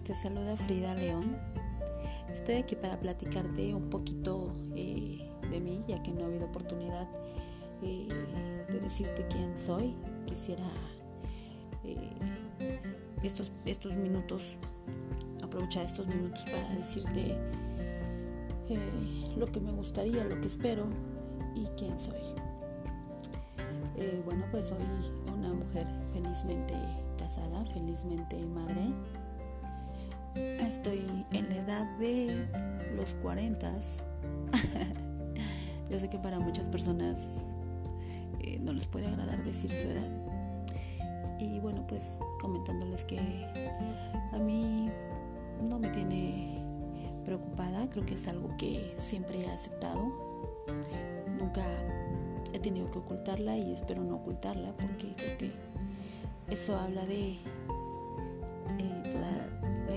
te saluda Frida León. Estoy aquí para platicarte un poquito eh, de mí, ya que no ha habido oportunidad eh, de decirte quién soy. Quisiera eh, estos, estos minutos, aprovechar estos minutos para decirte lo que me gustaría, lo que espero y quién soy. bueno, pues soy una mujer felizmente casada, felizmente madre. Estoy en la edad de los 40. Yo sé que para muchas personas eh, no les puede agradar decir su edad. Y bueno, pues comentándoles que a mí no me tiene preocupada, creo que es algo que siempre he aceptado. Nunca he tenido que ocultarla y espero no ocultarla porque creo que eso habla de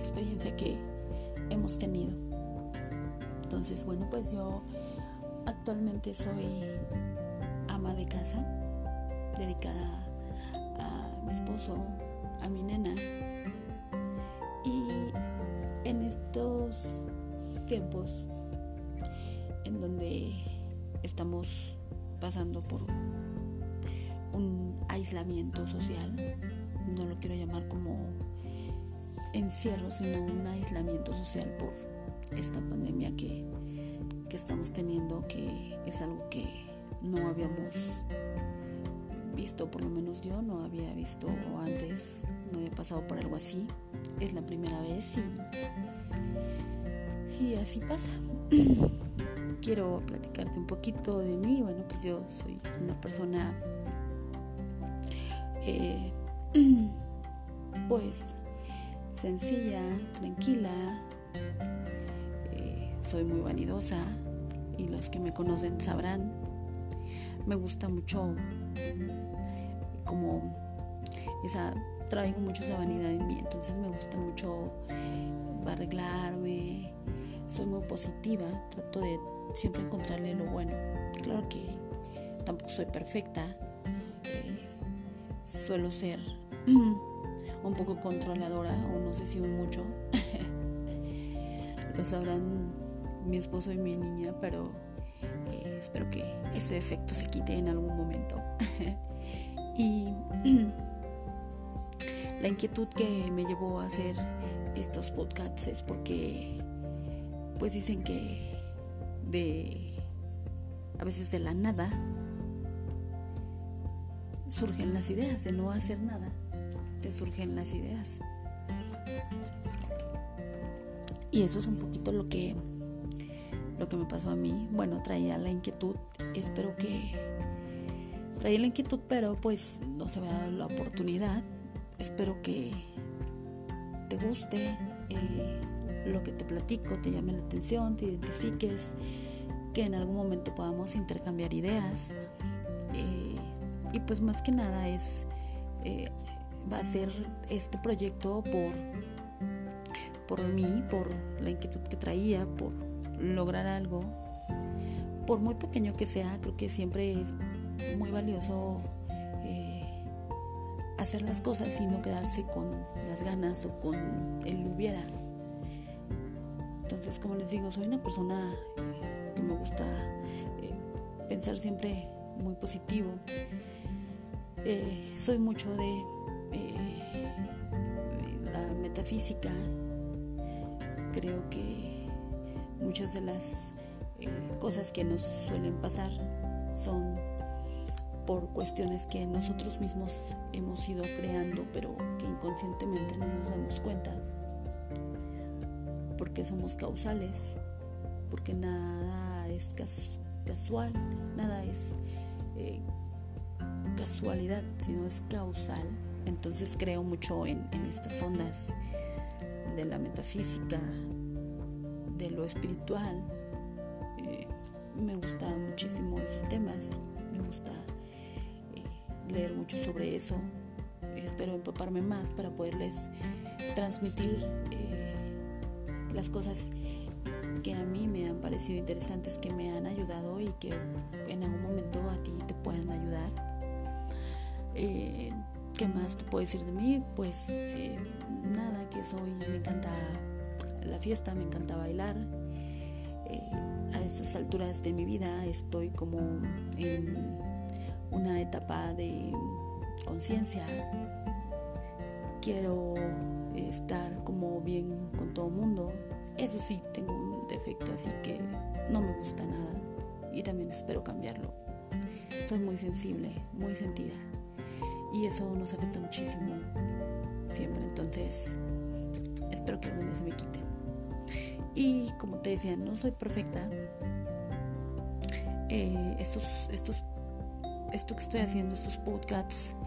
experiencia que hemos tenido. Entonces, bueno, pues yo actualmente soy ama de casa, dedicada a mi esposo, a mi nena. Y en estos tiempos en donde estamos pasando por un aislamiento social, no lo quiero llamar como encierro, sino un aislamiento social por esta pandemia que, que estamos teniendo, que es algo que no habíamos visto, por lo menos yo no había visto antes, no había pasado por algo así, es la primera vez y, así pasa. Quiero platicarte un poquito de mí, bueno, pues yo soy una persona eh, pues sencilla, tranquila, eh, soy muy vanidosa y los que me conocen sabrán, me gusta mucho como esa, traigo mucho esa vanidad en mí, entonces me gusta mucho arreglarme, soy muy positiva, trato de siempre encontrarle lo bueno, claro que tampoco soy perfecta, suelo ser un poco controladora, o no sé si mucho. Lo sabrán mi esposo y mi niña, pero eh, espero que ese efecto se quite en algún momento. y la inquietud que me llevó a hacer estos podcasts es porque pues dicen que de a veces de la nada surgen las ideas, de no hacer nada, surgen las ideas. Y eso es un poquito lo que lo que me pasó a mí. Bueno, traía la inquietud, espero que traía la inquietud, pero pues no se me ha dado la oportunidad. Espero que te guste eh, lo que te platico, te llame la atención, te identifiques, que en algún momento podamos intercambiar ideas. Eh, y pues más que nada es eh, va a ser este proyecto por por mí por la inquietud que traía por lograr algo. Por muy pequeño que sea creo que siempre es muy valioso eh, hacer las cosas y no quedarse con las ganas o con el hubiera. Entonces como les digo soy una persona que me gusta eh, pensar siempre muy positivo. Eh, soy mucho de eh, la metafísica. Creo que muchas de las eh, cosas que nos suelen pasar son por cuestiones que nosotros mismos hemos ido creando, pero que inconscientemente no nos damos cuenta, porque somos causales, porque nada es casual, nada es casualidad, sino es causal. Entonces creo mucho en, estas ondas de la metafísica, de lo espiritual. Eh, me gustan muchísimo esos temas, me gusta eh, leer mucho sobre eso. Espero empaparme más para poderles transmitir eh, las cosas que a mí me han parecido interesantes, que me han ayudado y que en algún momento a ti te puedan ayudar. ¿Qué más te puedo decir de mí? Pues eh, nada, que soy, me encanta la fiesta, me encanta bailar. Eh, a estas alturas de mi vida estoy como en una etapa de conciencia. Quiero estar como bien con todo el mundo. Eso sí, tengo un defecto, así que no me gusta nada y también espero cambiarlo. Soy muy sensible, muy sentida y eso nos afecta muchísimo siempre. Entonces, espero que algún día se me quite. Y como te decía, no soy perfecta. Eh, estos, estos, esto que estoy haciendo, estos podcasts,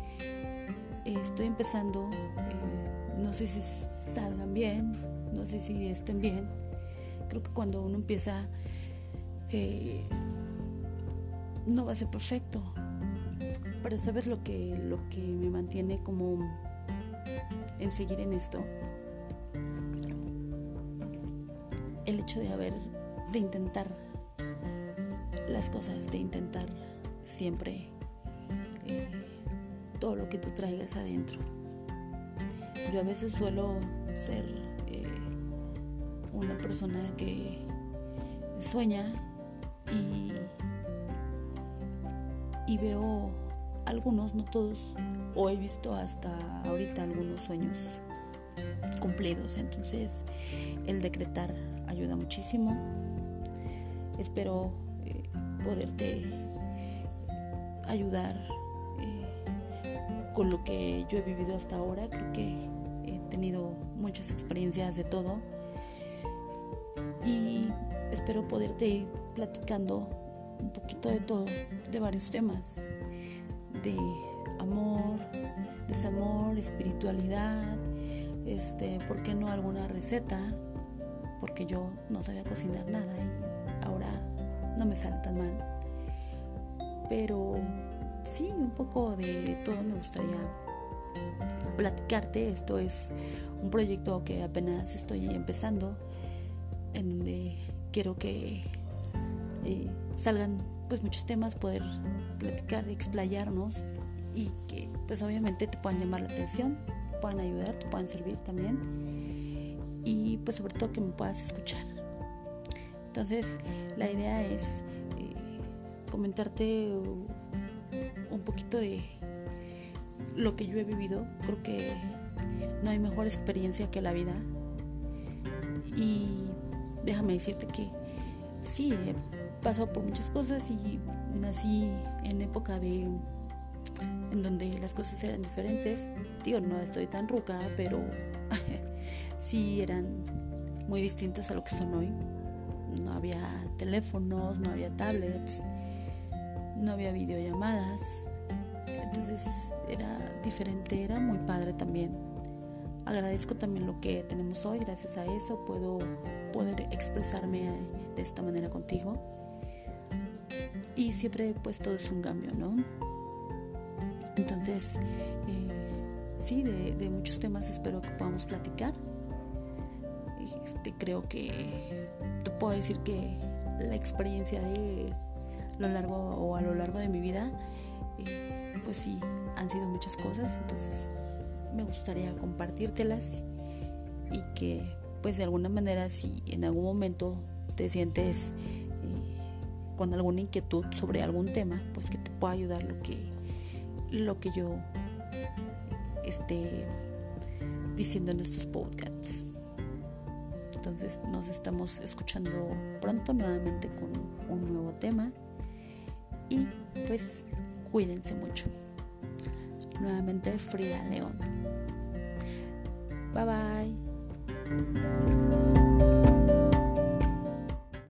eh, estoy empezando. Eh, no sé si salgan bien, no sé si estén bien. Creo que cuando uno empieza, no va a ser perfecto pero ¿sabes lo que, lo que me mantiene como en seguir en esto? El hecho de haber, de intentar las cosas, de intentar siempre eh, todo lo que tú traigas adentro. Yo a veces suelo ser eh, una persona que sueña y, y veo algunos, no todos, o he visto hasta ahorita algunos sueños cumplidos. Entonces, el decretar ayuda muchísimo. Espero eh, poderte ayudar eh, con lo que yo he vivido hasta ahora. Creo que he tenido muchas experiencias de todo y espero poderte ir platicando un poquito de todo, de varios temas de amor, desamor, espiritualidad, este, ¿por qué no alguna receta? Porque yo no sabía cocinar nada y ahora no me sale tan mal. Pero sí, un poco de todo me gustaría platicarte. Esto es un proyecto que apenas estoy empezando, en donde quiero que eh, salgan pues muchos temas, poder platicar, explayarnos y que pues obviamente te puedan llamar la atención, puedan ayudar, te puedan servir también y pues sobre todo que me puedas escuchar. Entonces la idea es eh, comentarte un poquito de lo que yo he vivido. Creo que no hay mejor experiencia que la vida. Y déjame decirte que sí, pasado por muchas cosas y nací en época de en donde las cosas eran diferentes. Digo, no estoy tan ruca, pero sí eran muy distintas a lo que son hoy. No había teléfonos, no había tablets, no había videollamadas. Entonces era diferente, era muy padre también. Agradezco también lo que tenemos hoy, gracias a eso puedo poder expresarme de esta manera contigo y siempre pues todo es un cambio, ¿no? Entonces, eh, sí, de, muchos temas espero que podamos platicar. Este, creo que te puedo decir que la experiencia de lo largo o a lo largo de mi vida, eh, pues sí, han sido muchas cosas, entonces me gustaría compartírtelas y que pues de alguna manera si en algún momento te sientes con alguna inquietud sobre algún tema, pues que te pueda ayudar lo que, lo que yo esté diciendo en estos podcasts. Entonces nos estamos escuchando pronto nuevamente con un nuevo tema y pues cuídense mucho. Nuevamente Frida León. Bye bye.